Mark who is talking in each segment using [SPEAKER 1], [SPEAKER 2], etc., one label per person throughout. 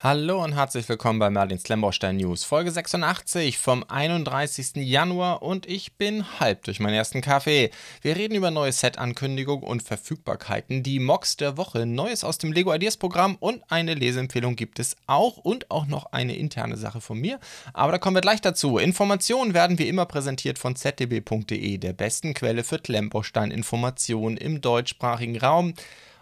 [SPEAKER 1] Hallo und herzlich willkommen bei Merlins Klemmbaustein News, Folge 86 vom 31. Januar und ich bin halb durch meinen ersten Kaffee. Wir reden über neue Set-Ankündigungen und Verfügbarkeiten, die Mocks der Woche, Neues aus dem Lego Ideas Programm und eine Leseempfehlung gibt es auch und auch noch eine interne Sache von mir. Aber da kommen wir gleich dazu. Informationen werden wie immer präsentiert von zdb.de, der besten Quelle für Klemmbaustein-Informationen im deutschsprachigen Raum.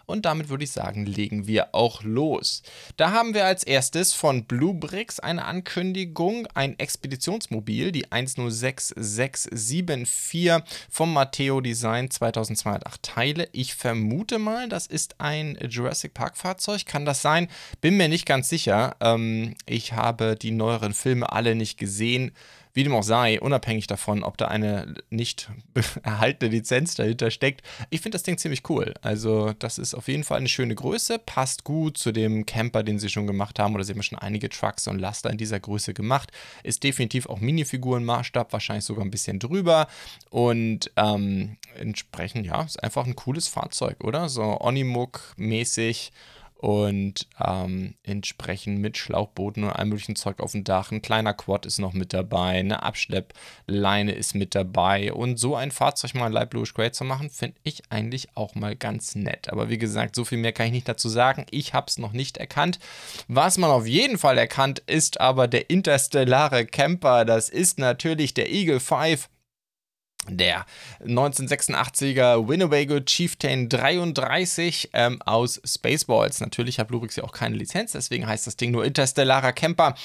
[SPEAKER 1] Und damit würde ich sagen, legen wir auch los. Da haben wir als erstes von Bluebricks eine Ankündigung, ein Expeditionsmobil, die 106674 vom Matteo Design 2208 Teile. Ich vermute mal, das ist ein Jurassic Park Fahrzeug. Kann das sein? Bin mir nicht ganz sicher. Ähm, ich habe die neueren Filme alle nicht gesehen. Wie dem auch sei, unabhängig davon, ob da eine nicht erhaltene Lizenz dahinter steckt, ich finde das Ding ziemlich cool. Also, das ist auf jeden Fall eine schöne Größe, passt gut zu dem Camper, den sie schon gemacht haben. Oder sie haben schon einige Trucks und Laster in dieser Größe gemacht. Ist definitiv auch Minifigurenmaßstab, wahrscheinlich sogar ein bisschen drüber. Und ähm, entsprechend, ja, ist einfach ein cooles Fahrzeug, oder? So Onimuk-mäßig und ähm, entsprechend mit Schlauchbooten und allem möglichen Zeug auf dem Dach. Ein kleiner Quad ist noch mit dabei, eine Abschleppleine ist mit dabei und so ein Fahrzeug mal Light Grey zu machen, finde ich eigentlich auch mal ganz nett. Aber wie gesagt, so viel mehr kann ich nicht dazu sagen. Ich habe es noch nicht erkannt. Was man auf jeden Fall erkannt, ist aber der interstellare Camper. Das ist natürlich der Eagle 5 der 1986er Winnebago Chieftain 33 ähm, aus Spaceballs. Natürlich hat Lubrix ja auch keine Lizenz, deswegen heißt das Ding nur Interstellarer Camper.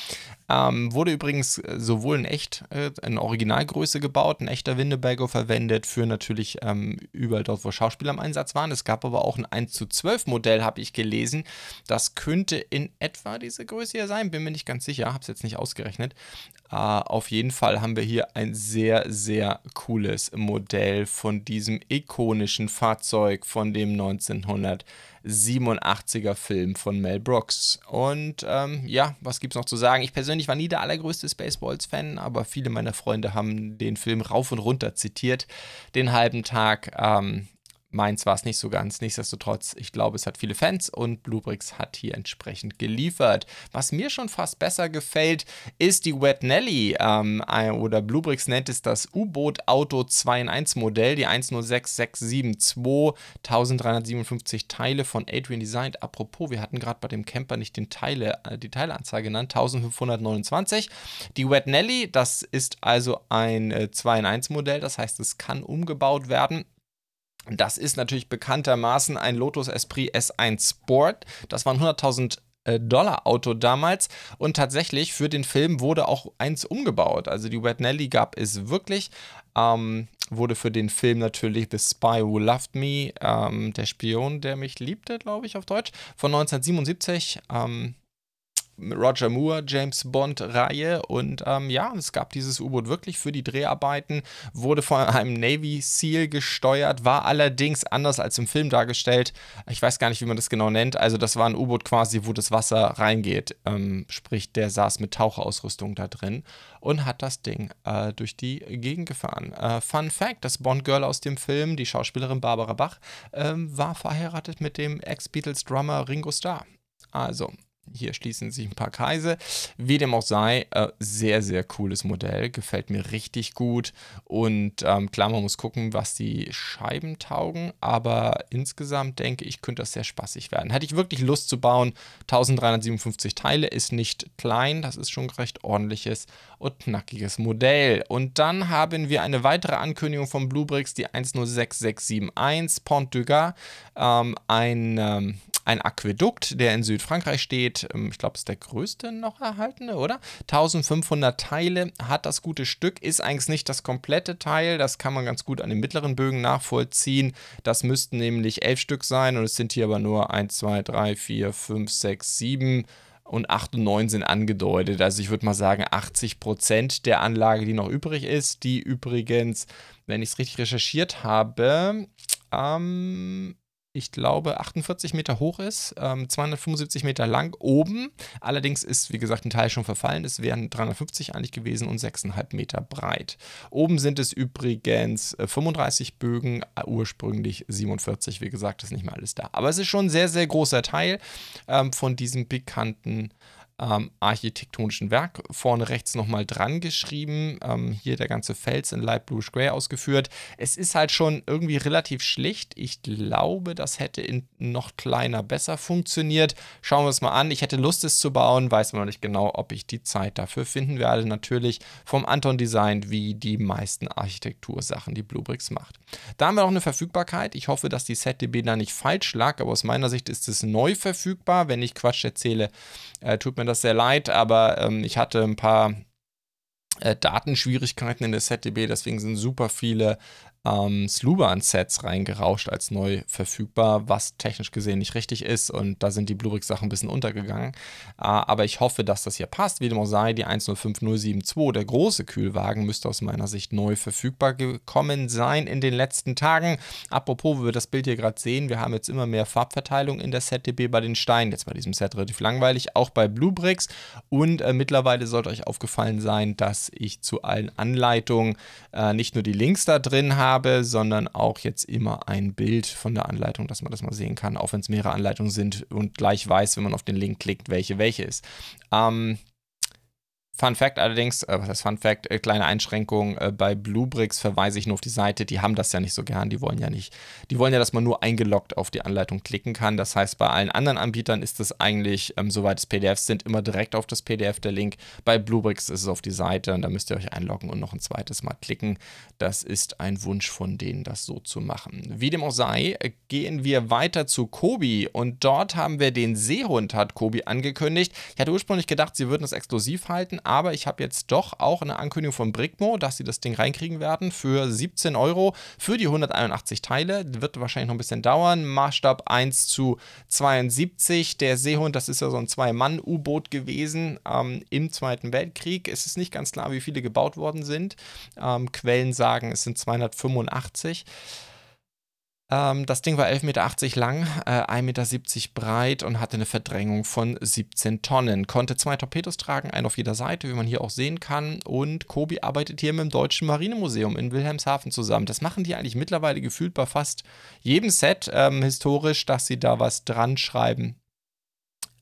[SPEAKER 1] Ähm, wurde übrigens äh, sowohl in echt, äh, in Originalgröße gebaut, ein echter Winnebago verwendet, für natürlich ähm, überall dort, wo Schauspieler im Einsatz waren. Es gab aber auch ein 1 zu 12 Modell, habe ich gelesen. Das könnte in etwa diese Größe hier sein, bin mir nicht ganz sicher, habe es jetzt nicht ausgerechnet. Äh, auf jeden Fall haben wir hier ein sehr, sehr cooles Modell von diesem ikonischen Fahrzeug von dem 1900. 87er Film von Mel Brooks. Und ähm, ja, was gibt es noch zu sagen? Ich persönlich war nie der allergrößte Spaceballs-Fan, aber viele meiner Freunde haben den Film rauf und runter zitiert, den halben Tag. Ähm, Meins war es nicht so ganz. Nichtsdestotrotz, ich glaube, es hat viele Fans und Bluebricks hat hier entsprechend geliefert. Was mir schon fast besser gefällt, ist die Wet Nelly ähm, oder Bluebricks nennt es das U-Boot Auto 2 in 1 Modell, die 106672, 1357 Teile von Adrian Designed. Apropos, wir hatten gerade bei dem Camper nicht den Teile, äh, die Teileanzahl genannt, 1529. Die Wet Nelly, das ist also ein äh, 2 in 1 Modell, das heißt, es kann umgebaut werden das ist natürlich bekanntermaßen ein Lotus Esprit S1 Sport. Das war ein 100.000 äh, Dollar Auto damals und tatsächlich für den Film wurde auch eins umgebaut. Also die Wet Nelly gab es wirklich. Ähm, wurde für den Film natürlich The Spy Who Loved Me, ähm, der Spion, der mich liebte, glaube ich, auf Deutsch, von 1977. Ähm, Roger Moore, James Bond-Reihe. Und ähm, ja, es gab dieses U-Boot wirklich für die Dreharbeiten, wurde von einem Navy SEAL gesteuert, war allerdings anders als im Film dargestellt. Ich weiß gar nicht, wie man das genau nennt. Also, das war ein U-Boot quasi, wo das Wasser reingeht. Ähm, sprich, der saß mit Tauchausrüstung da drin und hat das Ding äh, durch die Gegend gefahren. Äh, Fun Fact: Das Bond-Girl aus dem Film, die Schauspielerin Barbara Bach, äh, war verheiratet mit dem Ex-Beatles-Drummer Ringo Starr. Also, hier schließen sich ein paar Kreise. Wie dem auch sei, äh, sehr, sehr cooles Modell. Gefällt mir richtig gut. Und ähm, klar, man muss gucken, was die Scheiben taugen. Aber insgesamt denke ich, könnte das sehr spaßig werden. Hätte ich wirklich Lust zu bauen. 1357 Teile ist nicht klein. Das ist schon recht ordentliches und knackiges Modell. Und dann haben wir eine weitere Ankündigung von Bluebricks, die 106671 Pont de Gare. Ähm, ein ähm, ein Aquädukt, der in Südfrankreich steht. Ähm, ich glaube, es ist der größte noch erhaltene, oder? 1500 Teile hat das gute Stück, ist eigentlich nicht das komplette Teil. Das kann man ganz gut an den mittleren Bögen nachvollziehen. Das müssten nämlich elf Stück sein und es sind hier aber nur 1, 2, 3, 4, 5, 6, 7 und 8 und 9 sind angedeutet. Also ich würde mal sagen, 80 Prozent der Anlage, die noch übrig ist, die übrigens, wenn ich es richtig recherchiert habe, ähm, ich glaube, 48 Meter hoch ist, ähm, 275 Meter lang oben. Allerdings ist, wie gesagt, ein Teil schon verfallen. Es wären 350 eigentlich gewesen und 6,5 Meter breit. Oben sind es übrigens 35 äh, Bögen, äh, ursprünglich 47. Wie gesagt, ist nicht mehr alles da. Aber es ist schon ein sehr, sehr großer Teil ähm, von diesem bekannten ähm, architektonischen Werk vorne rechts nochmal dran geschrieben. Ähm, hier der ganze Fels in Light Blue Gray ausgeführt. Es ist halt schon irgendwie relativ schlicht. Ich glaube, das hätte in noch kleiner besser funktioniert. Schauen wir es mal an. Ich hätte Lust, es zu bauen, weiß man noch nicht genau, ob ich die Zeit dafür finden werde. Natürlich vom Anton Design wie die meisten Architektursachen, die Bluebricks macht. Da haben wir noch eine Verfügbarkeit. Ich hoffe, dass die ZDB da nicht falsch lag, aber aus meiner Sicht ist es neu verfügbar. Wenn ich Quatsch erzähle, äh, tut mir das sehr leid, aber ähm, ich hatte ein paar äh, Datenschwierigkeiten in der ZDB, deswegen sind super viele ähm, Sluban-Sets reingerauscht als neu verfügbar, was technisch gesehen nicht richtig ist und da sind die Bluebricks-Sachen ein bisschen untergegangen. Äh, aber ich hoffe, dass das hier passt. Wie dem auch sei, die 105072, der große Kühlwagen, müsste aus meiner Sicht neu verfügbar gekommen sein in den letzten Tagen. Apropos, wo wir das Bild hier gerade sehen, wir haben jetzt immer mehr Farbverteilung in der ZDB bei den Steinen. Jetzt bei diesem Set relativ langweilig, auch bei Bluebricks. Und äh, mittlerweile sollte euch aufgefallen sein, dass ich zu allen Anleitungen äh, nicht nur die Links da drin habe, habe, sondern auch jetzt immer ein Bild von der Anleitung, dass man das mal sehen kann, auch wenn es mehrere Anleitungen sind und gleich weiß, wenn man auf den Link klickt, welche welche ist. Ähm, Fun Fact allerdings, äh, was heißt Fun Fact, äh, kleine Einschränkung, äh, bei Bluebricks verweise ich nur auf die Seite, die haben das ja nicht so gern, die wollen ja nicht, die wollen ja, dass man nur eingeloggt auf die Anleitung klicken kann. Das heißt, bei allen anderen Anbietern ist es eigentlich, ähm, soweit es PDFs sind, immer direkt auf das PDF der Link. Bei Bluebricks ist es auf die Seite und da müsst ihr euch einloggen und noch ein zweites Mal klicken. Das ist ein Wunsch von denen, das so zu machen. Wie dem auch sei, äh, gehen wir weiter zu Kobi und dort haben wir den Seehund, hat Kobi angekündigt. Ich hatte ursprünglich gedacht, sie würden es exklusiv halten, aber ich habe jetzt doch auch eine Ankündigung von Bricmo, dass sie das Ding reinkriegen werden für 17 Euro für die 181 Teile. Wird wahrscheinlich noch ein bisschen dauern. Maßstab 1 zu 72. Der Seehund, das ist ja so ein Zwei-Mann-U-Boot gewesen ähm, im Zweiten Weltkrieg. Es ist nicht ganz klar, wie viele gebaut worden sind. Ähm, Quellen sagen, es sind 285. Ähm, das Ding war 11,80 Meter lang, äh, 1,70 Meter breit und hatte eine Verdrängung von 17 Tonnen. Konnte zwei Torpedos tragen, einen auf jeder Seite, wie man hier auch sehen kann. Und Kobi arbeitet hier mit dem Deutschen Marinemuseum in Wilhelmshaven zusammen. Das machen die eigentlich mittlerweile gefühlt bei fast jedem Set ähm, historisch, dass sie da was dran schreiben.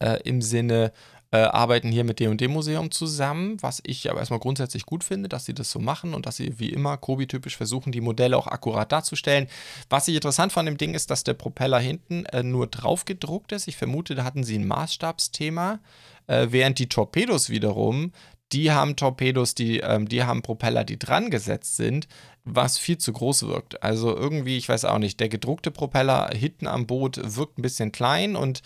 [SPEAKER 1] Äh, Im Sinne äh, arbeiten hier mit dem und dem Museum zusammen, was ich aber erstmal grundsätzlich gut finde, dass sie das so machen und dass sie wie immer Kobi-typisch versuchen, die Modelle auch akkurat darzustellen. Was ich interessant fand dem Ding ist, dass der Propeller hinten äh, nur drauf gedruckt ist. Ich vermute, da hatten sie ein Maßstabsthema, äh, während die Torpedos wiederum die haben Torpedos, die, ähm, die haben Propeller, die dran gesetzt sind, was viel zu groß wirkt. Also irgendwie, ich weiß auch nicht, der gedruckte Propeller hinten am Boot wirkt ein bisschen klein und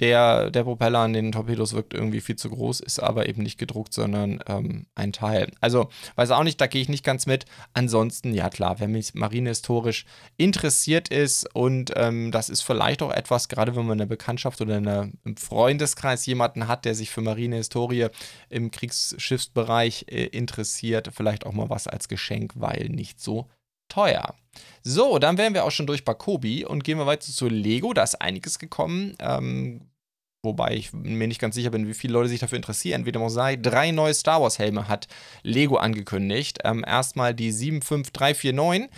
[SPEAKER 1] der, der Propeller an den Torpedos wirkt irgendwie viel zu groß, ist aber eben nicht gedruckt, sondern ähm, ein Teil. Also, weiß auch nicht, da gehe ich nicht ganz mit. Ansonsten, ja klar, wenn mich marinehistorisch interessiert ist und ähm, das ist vielleicht auch etwas, gerade wenn man eine Bekanntschaft oder eine, im Freundeskreis jemanden hat, der sich für Marinehistorie im Kriegsschiffsbereich äh, interessiert, vielleicht auch mal was als Geschenk, weil nicht so teuer. So, dann wären wir auch schon durch bei Kobi und gehen wir weiter zu Lego. Da ist einiges gekommen. Ähm, wobei ich mir nicht ganz sicher bin, wie viele Leute sich dafür interessieren. Wie dem auch sei, drei neue Star Wars Helme hat Lego angekündigt. Ähm, erstmal die 75349 äh,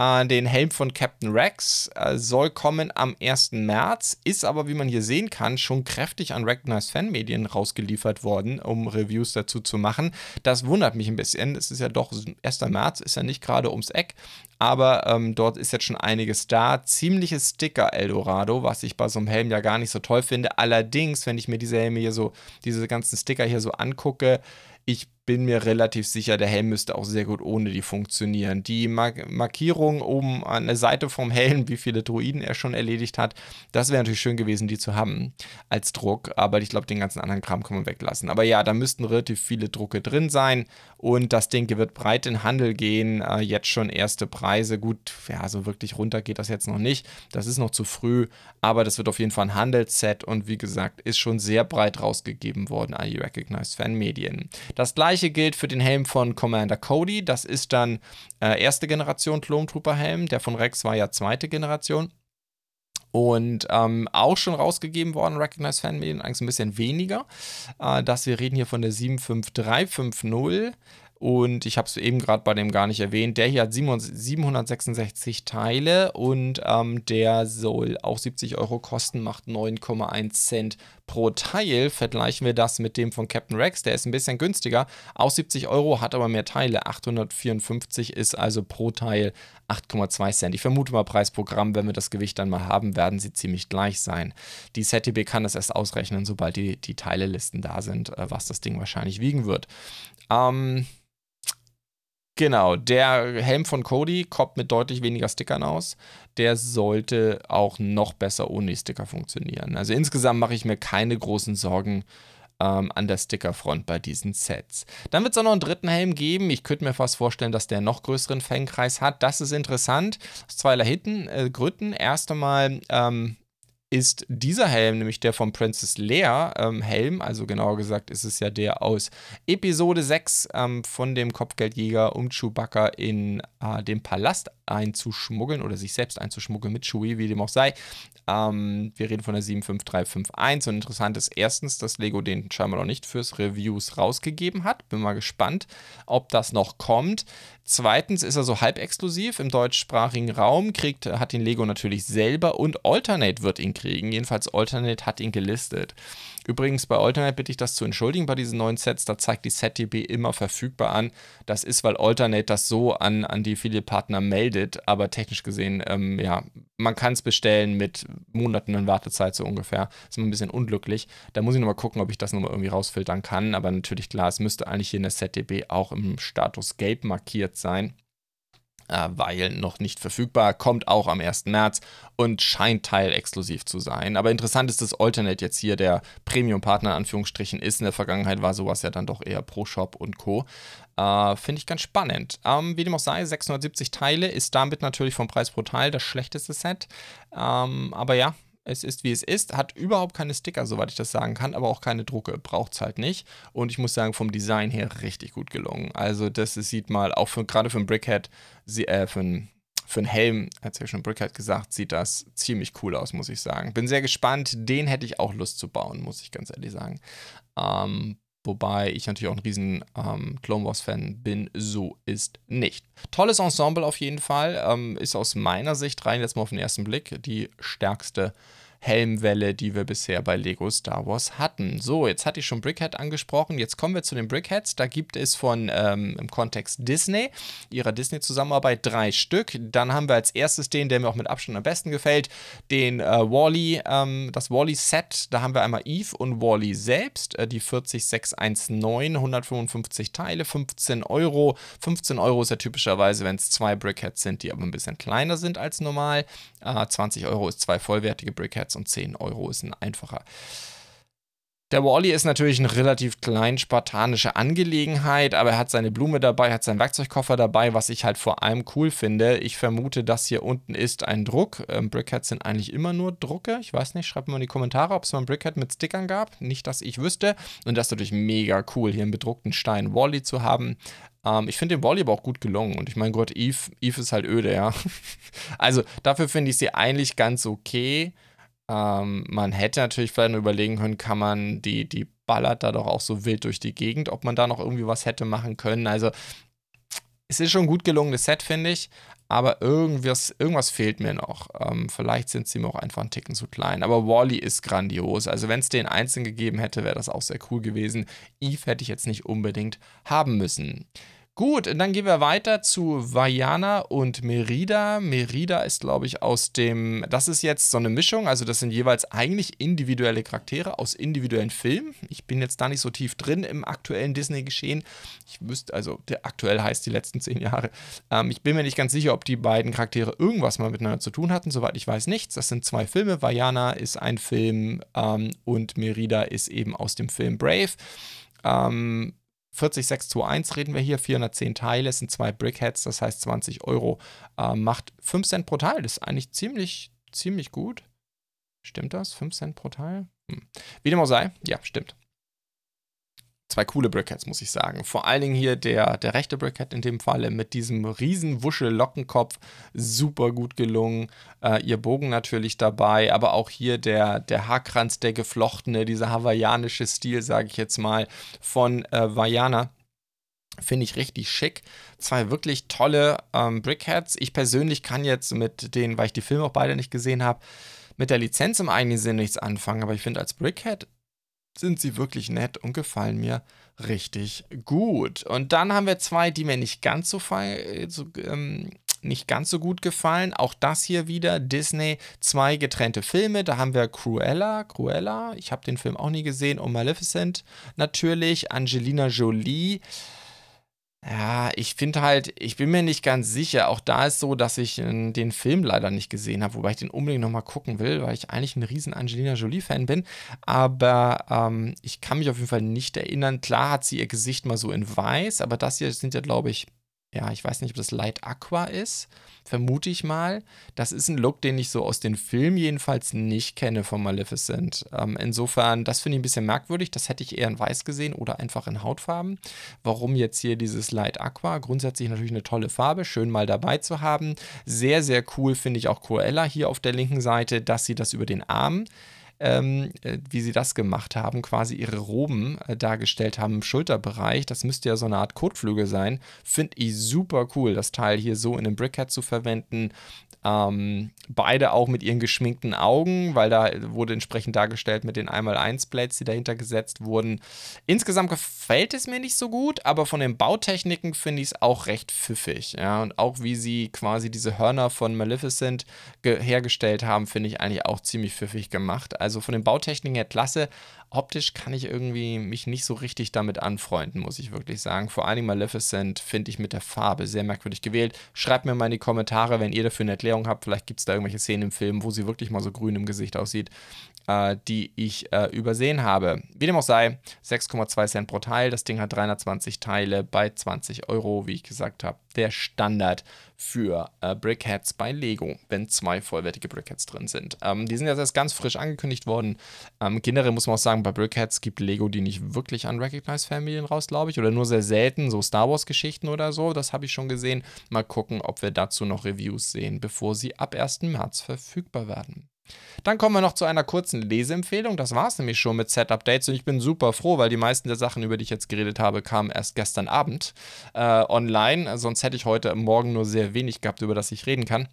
[SPEAKER 1] den Helm von Captain Rex äh, soll kommen am 1. März, ist aber, wie man hier sehen kann, schon kräftig an Recognized Fanmedien rausgeliefert worden, um Reviews dazu zu machen. Das wundert mich ein bisschen. Es ist ja doch, 1. März ist ja nicht gerade ums Eck, aber ähm, dort ist jetzt schon einiges da. Ziemliches Sticker Eldorado, was ich bei so einem Helm ja gar nicht so toll finde. Allerdings, wenn ich mir diese Helme hier so, diese ganzen Sticker hier so angucke, ich bin mir relativ sicher, der Helm müsste auch sehr gut ohne die funktionieren. Die Mark Markierung oben an der Seite vom Helm, wie viele Druiden er schon erledigt hat, das wäre natürlich schön gewesen, die zu haben als Druck. Aber ich glaube, den ganzen anderen Kram kann man weglassen. Aber ja, da müssten relativ viele Drucke drin sein. Und das Ding wird breit in Handel gehen. Äh, jetzt schon erste Preise. Gut, ja, so wirklich runter geht das jetzt noch nicht. Das ist noch zu früh. Aber das wird auf jeden Fall ein Handelsset. Und wie gesagt, ist schon sehr breit rausgegeben worden an die Recognized Fan-Medien. Das gleiche gleiche gilt für den Helm von Commander Cody. Das ist dann äh, erste Generation Clone Helm. Der von Rex war ja zweite Generation. Und ähm, auch schon rausgegeben worden, Recognized Fanmedien, eigentlich ein bisschen weniger. Äh, dass wir reden hier von der 75350. Und ich habe es eben gerade bei dem gar nicht erwähnt. Der hier hat 766 Teile und ähm, der soll auch 70 Euro kosten, macht 9,1 Cent pro Teil vergleichen wir das mit dem von Captain Rex, der ist ein bisschen günstiger, auch 70 Euro, hat aber mehr Teile, 854 ist also pro Teil 8,2 Cent. Ich vermute mal Preisprogramm, wenn wir das Gewicht dann mal haben, werden sie ziemlich gleich sein. Die ZTB kann das erst ausrechnen, sobald die, die Teilelisten da sind, äh, was das Ding wahrscheinlich wiegen wird. Ähm, Genau, der Helm von Cody kommt mit deutlich weniger Stickern aus. Der sollte auch noch besser ohne Sticker funktionieren. Also insgesamt mache ich mir keine großen Sorgen ähm, an der Stickerfront bei diesen Sets. Dann wird es auch noch einen dritten Helm geben. Ich könnte mir fast vorstellen, dass der noch größeren Fangkreis hat. Das ist interessant. Aus zweierlei äh, Gründen. Erst einmal ähm, ist dieser Helm, nämlich der von Princess Leia ähm, Helm, also genauer gesagt ist es ja der aus Episode 6 ähm, von dem Kopfgeldjäger, um Chewbacca in äh, den Palast einzuschmuggeln oder sich selbst einzuschmuggeln mit Chewie, wie dem auch sei. Ähm, wir reden von der 75351 und interessant ist erstens, dass Lego den scheinbar noch nicht fürs Reviews rausgegeben hat. Bin mal gespannt, ob das noch kommt. Zweitens ist er so halb exklusiv im deutschsprachigen Raum, kriegt, hat ihn Lego natürlich selber und Alternate wird ihn kriegen. Jedenfalls Alternate hat ihn gelistet. Übrigens bei Alternate bitte ich das zu entschuldigen bei diesen neuen Sets, da zeigt die SetDB immer verfügbar an. Das ist, weil Alternate das so an, an die Affiliate-Partner meldet, aber technisch gesehen, ähm, ja, man kann es bestellen mit Monaten in Wartezeit so ungefähr. Ist immer ein bisschen unglücklich. Da muss ich nochmal gucken, ob ich das nochmal irgendwie rausfiltern kann, aber natürlich klar, es müsste eigentlich hier in der SetDB auch im Status Gelb markiert sein äh, weil noch nicht verfügbar, kommt auch am 1. März und scheint teilexklusiv zu sein. Aber interessant ist, dass Alternate jetzt hier der Premium-Partner in Anführungsstrichen ist. In der Vergangenheit war sowas ja dann doch eher Pro-Shop und Co. Äh, Finde ich ganz spannend. Ähm, wie dem auch sei, 670 Teile ist damit natürlich vom Preis pro Teil das schlechteste Set. Ähm, aber ja, es ist wie es ist, hat überhaupt keine Sticker, soweit ich das sagen kann, aber auch keine Drucke, braucht es halt nicht. Und ich muss sagen, vom Design her richtig gut gelungen. Also das sieht mal, auch für, gerade für ein Brickhead, äh, für ein für einen Helm, hat ja schon Brickhead gesagt, sieht das ziemlich cool aus, muss ich sagen. Bin sehr gespannt. Den hätte ich auch Lust zu bauen, muss ich ganz ehrlich sagen. Ähm, wobei ich natürlich auch ein riesen ähm, Clone Wars-Fan bin. So ist nicht. Tolles Ensemble auf jeden Fall. Ähm, ist aus meiner Sicht rein jetzt mal auf den ersten Blick die stärkste Helmwelle, die wir bisher bei Lego Star Wars hatten. So, jetzt hatte ich schon Brickhead angesprochen. Jetzt kommen wir zu den Brickheads. Da gibt es von ähm, im Kontext Disney, ihrer Disney-Zusammenarbeit, drei Stück. Dann haben wir als erstes den, der mir auch mit Abstand am besten gefällt, den äh, Wally, ähm, das Wally-Set. Da haben wir einmal Eve und Wally selbst, äh, die 40619, 155 Teile, 15 Euro. 15 Euro ist ja typischerweise, wenn es zwei Brickheads sind, die aber ein bisschen kleiner sind als normal. Äh, 20 Euro ist zwei vollwertige Brickheads März und 10 Euro ist ein einfacher. Der Wally ist natürlich eine relativ klein spartanische Angelegenheit, aber er hat seine Blume dabei, hat seinen Werkzeugkoffer dabei, was ich halt vor allem cool finde. Ich vermute, das hier unten ist ein Druck. Ähm, Brickheads sind eigentlich immer nur Drucke. Ich weiß nicht, schreibt mal in die Kommentare, ob es mal ein Brickhead mit Stickern gab. Nicht, dass ich wüsste. Und das ist natürlich mega cool, hier einen bedruckten Stein Wally zu haben. Ähm, ich finde den Wally aber auch gut gelungen. Und ich meine, Gott, Eve, Eve ist halt öde, ja. also dafür finde ich sie eigentlich ganz okay. Ähm, man hätte natürlich vielleicht noch überlegen können, kann man die, die ballert da doch auch so wild durch die Gegend, ob man da noch irgendwie was hätte machen können. Also es ist schon ein gut gelungenes Set, finde ich, aber irgendwas, irgendwas fehlt mir noch. Ähm, vielleicht sind sie mir auch einfach einen Ticken zu klein. Aber Wally ist grandios. Also wenn es den einzeln gegeben hätte, wäre das auch sehr cool gewesen. Eve hätte ich jetzt nicht unbedingt haben müssen. Gut, dann gehen wir weiter zu Vajana und Merida. Merida ist, glaube ich, aus dem. Das ist jetzt so eine Mischung. Also, das sind jeweils eigentlich individuelle Charaktere aus individuellen Filmen. Ich bin jetzt da nicht so tief drin im aktuellen Disney-Geschehen. Ich wüsste, also, der aktuell heißt die letzten zehn Jahre. Ähm, ich bin mir nicht ganz sicher, ob die beiden Charaktere irgendwas mal miteinander zu tun hatten. Soweit ich weiß, nichts. Das sind zwei Filme. Vajana ist ein Film ähm, und Merida ist eben aus dem Film Brave. Ähm, 40621 reden wir hier, 410 Teile, sind zwei Brickheads, das heißt 20 Euro. Äh, macht 5 Cent pro Teil, das ist eigentlich ziemlich, ziemlich gut. Stimmt das? 5 Cent pro Teil? Hm. Wie dem auch sei, ja, stimmt zwei coole Brickheads, muss ich sagen. Vor allen Dingen hier der, der rechte Brickhead in dem Falle mit diesem riesen Wuschel-Lockenkopf, super gut gelungen. Äh, ihr Bogen natürlich dabei, aber auch hier der, der Haarkranz, der geflochtene, dieser hawaiianische Stil, sage ich jetzt mal, von äh, Vajana. Finde ich richtig schick. Zwei wirklich tolle ähm, Brickheads. Ich persönlich kann jetzt mit denen, weil ich die Filme auch beide nicht gesehen habe, mit der Lizenz im eigenen Sinn nichts anfangen, aber ich finde als Brickhead sind sie wirklich nett und gefallen mir richtig gut. Und dann haben wir zwei, die mir nicht ganz so, so ähm, nicht ganz so gut gefallen. Auch das hier wieder Disney, zwei getrennte Filme. Da haben wir Cruella, Cruella, ich habe den Film auch nie gesehen, und Maleficent natürlich, Angelina Jolie. Ja, ich finde halt, ich bin mir nicht ganz sicher. Auch da ist so, dass ich äh, den Film leider nicht gesehen habe, wobei ich den unbedingt nochmal gucken will, weil ich eigentlich ein riesen Angelina Jolie-Fan bin. Aber ähm, ich kann mich auf jeden Fall nicht erinnern. Klar hat sie ihr Gesicht mal so in weiß, aber das hier sind ja, glaube ich, ja, ich weiß nicht, ob das Light Aqua ist, vermute ich mal. Das ist ein Look, den ich so aus den Filmen jedenfalls nicht kenne von Maleficent. Ähm, insofern, das finde ich ein bisschen merkwürdig. Das hätte ich eher in Weiß gesehen oder einfach in Hautfarben. Warum jetzt hier dieses Light Aqua? Grundsätzlich natürlich eine tolle Farbe, schön mal dabei zu haben. Sehr, sehr cool finde ich auch Cruella hier auf der linken Seite, dass sie das über den Arm ähm, äh, wie sie das gemacht haben, quasi ihre Roben äh, dargestellt haben im Schulterbereich. Das müsste ja so eine Art Kotflügel sein. Finde ich super cool, das Teil hier so in einem Brickhead zu verwenden. Ähm, beide auch mit ihren geschminkten Augen, weil da wurde entsprechend dargestellt mit den 1x1-Blades, die dahinter gesetzt wurden. Insgesamt gefällt es mir nicht so gut, aber von den Bautechniken finde ich es auch recht pfiffig. Ja? Und auch wie sie quasi diese Hörner von Maleficent hergestellt haben, finde ich eigentlich auch ziemlich pfiffig gemacht. Also von den Bautechniken her klasse, optisch kann ich irgendwie mich nicht so richtig damit anfreunden, muss ich wirklich sagen. Vor allem Maleficent finde ich mit der Farbe sehr merkwürdig gewählt. Schreibt mir mal in die Kommentare, wenn ihr dafür eine Erklärung habt. Vielleicht gibt es da irgendwelche Szenen im Film, wo sie wirklich mal so grün im Gesicht aussieht, äh, die ich äh, übersehen habe. Wie dem auch sei, 6,2 Cent pro Teil. Das Ding hat 320 Teile bei 20 Euro, wie ich gesagt habe. Der Standard für äh, Brickheads bei Lego, wenn zwei vollwertige Brickheads drin sind. Ähm, die sind jetzt erst ganz frisch angekündigt worden. Ähm, generell muss man auch sagen, bei Brickheads gibt Lego die nicht wirklich an Recognized Familien raus, glaube ich, oder nur sehr selten, so Star Wars Geschichten oder so. Das habe ich schon gesehen. Mal gucken, ob wir dazu noch Reviews sehen, bevor sie ab 1. März verfügbar werden. Dann kommen wir noch zu einer kurzen Leseempfehlung. Das war es nämlich schon mit Set-Updates und ich bin super froh, weil die meisten der Sachen, über die ich jetzt geredet habe, kamen erst gestern Abend äh, online. Sonst hätte ich heute Morgen nur sehr wenig gehabt, über das ich reden kann.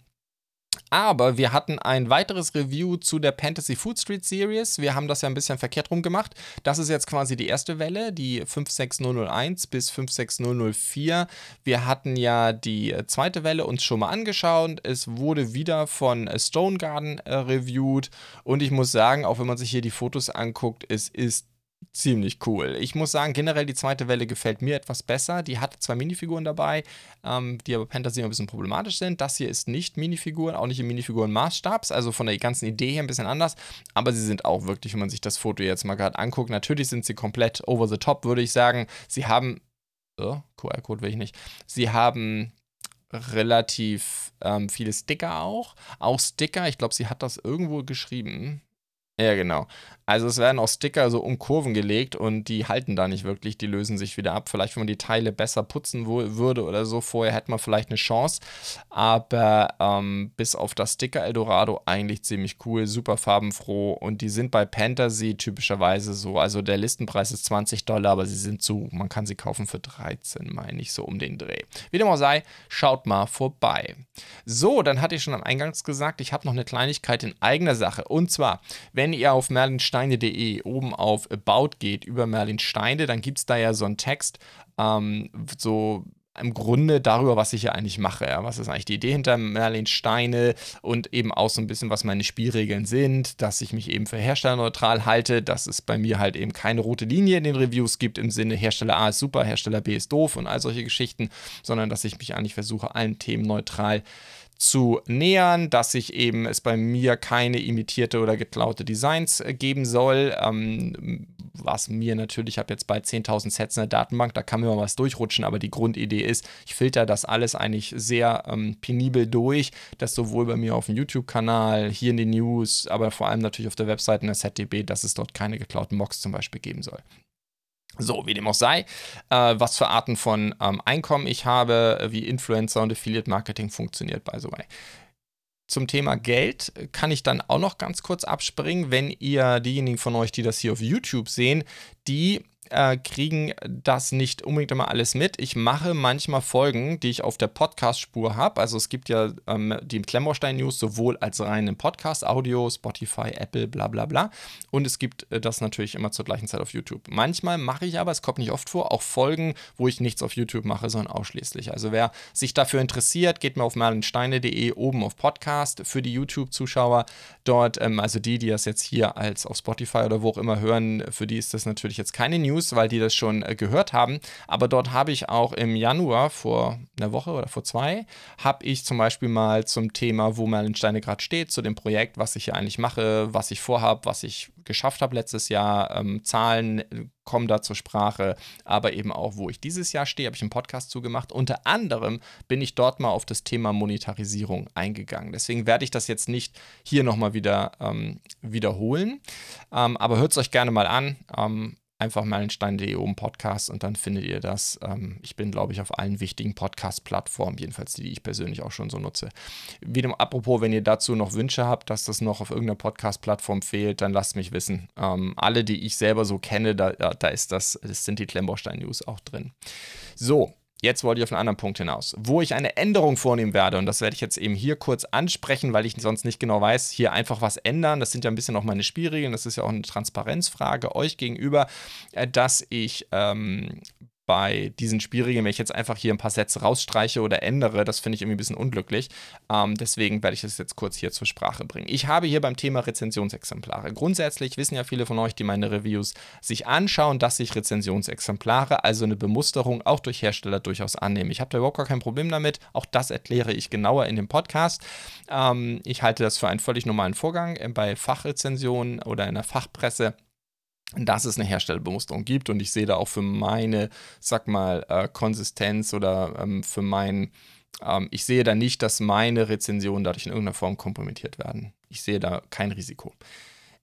[SPEAKER 1] Aber wir hatten ein weiteres Review zu der Fantasy Food Street Series. Wir haben das ja ein bisschen verkehrt rum gemacht. Das ist jetzt quasi die erste Welle, die 56001 bis 56004. Wir hatten ja die äh, zweite Welle uns schon mal angeschaut. Es wurde wieder von äh, Stone Garden äh, reviewed. Und ich muss sagen, auch wenn man sich hier die Fotos anguckt, es ist ziemlich cool. Ich muss sagen, generell die zweite Welle gefällt mir etwas besser. Die hat zwei Minifiguren dabei, ähm, die aber Fantasy ein bisschen problematisch sind. Das hier ist nicht Minifiguren, auch nicht im Minifiguren-Maßstabs, also von der ganzen Idee her ein bisschen anders. Aber sie sind auch wirklich, wenn man sich das Foto jetzt mal gerade anguckt, natürlich sind sie komplett over the top, würde ich sagen. Sie haben, oh, QR-Code will ich nicht, sie haben relativ ähm, viele Sticker auch. Auch Sticker, ich glaube, sie hat das irgendwo geschrieben. Ja, genau. Also es werden auch Sticker so um Kurven gelegt und die halten da nicht wirklich, die lösen sich wieder ab. Vielleicht, wenn man die Teile besser putzen würde oder so, vorher hätte man vielleicht eine Chance. Aber ähm, bis auf das Sticker Eldorado eigentlich ziemlich cool, super farbenfroh und die sind bei Fantasy typischerweise so. Also der Listenpreis ist 20 Dollar, aber sie sind so, man kann sie kaufen für 13, meine ich, so um den Dreh. Wie dem auch sei, schaut mal vorbei. So, dann hatte ich schon am Eingangs gesagt, ich habe noch eine Kleinigkeit in eigener Sache. Und zwar, wenn wenn ihr auf merlinsteine.de oben auf About geht über Merlin Steine, dann gibt es da ja so einen Text, ähm, so im Grunde darüber, was ich ja eigentlich mache. Ja. Was ist eigentlich die Idee hinter Merlin Steine und eben auch so ein bisschen, was meine Spielregeln sind, dass ich mich eben für herstellerneutral halte, dass es bei mir halt eben keine rote Linie in den Reviews gibt im Sinne Hersteller A ist super, Hersteller B ist doof und all solche Geschichten, sondern dass ich mich eigentlich versuche, allen Themen neutral zu zu nähern, dass sich eben es bei mir keine imitierte oder geklaute Designs äh, geben soll. Ähm, was mir natürlich, ich habe jetzt bei 10.000 Sets in der Datenbank, da kann mir mal was durchrutschen, aber die Grundidee ist, ich filter das alles eigentlich sehr ähm, penibel durch, dass sowohl bei mir auf dem YouTube-Kanal, hier in den News, aber vor allem natürlich auf der Webseite in der ZDB, dass es dort keine geklauten Mocks zum Beispiel geben soll. So, wie dem auch sei, äh, was für Arten von ähm, Einkommen ich habe, äh, wie Influencer und Affiliate Marketing funktioniert, by the way. Zum Thema Geld kann ich dann auch noch ganz kurz abspringen, wenn ihr diejenigen von euch, die das hier auf YouTube sehen, die äh, kriegen das nicht unbedingt immer alles mit. Ich mache manchmal Folgen, die ich auf der Podcast-Spur habe. Also es gibt ja ähm, die Klemmbaustein-News sowohl als reinen Podcast, Audio, Spotify, Apple, bla bla bla. Und es gibt äh, das natürlich immer zur gleichen Zeit auf YouTube. Manchmal mache ich aber, es kommt nicht oft vor, auch Folgen, wo ich nichts auf YouTube mache, sondern ausschließlich. Also wer sich dafür interessiert, geht mal auf merlinsteine.de oben auf Podcast für die YouTube-Zuschauer dort. Ähm, also die, die das jetzt hier als auf Spotify oder wo auch immer hören, für die ist das natürlich jetzt keine News News, weil die das schon äh, gehört haben. Aber dort habe ich auch im Januar vor einer Woche oder vor zwei, habe ich zum Beispiel mal zum Thema, wo Merlinsteine gerade steht, zu dem Projekt, was ich hier eigentlich mache, was ich vorhabe, was ich geschafft habe letztes Jahr. Ähm, Zahlen äh, kommen da zur Sprache, aber eben auch, wo ich dieses Jahr stehe, habe ich einen Podcast zugemacht. Unter anderem bin ich dort mal auf das Thema Monetarisierung eingegangen. Deswegen werde ich das jetzt nicht hier nochmal wieder ähm, wiederholen, ähm, aber hört es euch gerne mal an. Ähm, einfach meilenstein.de oben Podcast und dann findet ihr das. Ähm, ich bin, glaube ich, auf allen wichtigen Podcast-Plattformen, jedenfalls die, die ich persönlich auch schon so nutze. Wieder apropos, wenn ihr dazu noch Wünsche habt, dass das noch auf irgendeiner Podcast-Plattform fehlt, dann lasst mich wissen. Ähm, alle, die ich selber so kenne, da, da ist das, das sind die Klemmbaustein-News auch drin. So, Jetzt wollte ich auf einen anderen Punkt hinaus, wo ich eine Änderung vornehmen werde. Und das werde ich jetzt eben hier kurz ansprechen, weil ich sonst nicht genau weiß, hier einfach was ändern. Das sind ja ein bisschen auch meine Spielregeln. Das ist ja auch eine Transparenzfrage euch gegenüber, äh, dass ich ähm, bei diesen Spielregeln, wenn ich jetzt einfach hier ein paar Sätze rausstreiche oder ändere, das finde ich irgendwie ein bisschen unglücklich. Ähm, deswegen werde ich das jetzt kurz hier zur Sprache bringen. Ich habe hier beim Thema Rezensionsexemplare. Grundsätzlich wissen ja viele von euch, die meine Reviews sich anschauen, dass sich Rezensionsexemplare, also eine Bemusterung, auch durch Hersteller durchaus annehmen. Ich habe da überhaupt gar kein Problem damit. Auch das erkläre ich genauer in dem Podcast. Ähm, ich halte das für einen völlig normalen Vorgang äh, bei Fachrezensionen oder in der Fachpresse dass es eine Herstellerbemusterung gibt und ich sehe da auch für meine, sag mal, äh, Konsistenz oder ähm, für mein, ähm, ich sehe da nicht, dass meine Rezensionen dadurch in irgendeiner Form kompromittiert werden. Ich sehe da kein Risiko.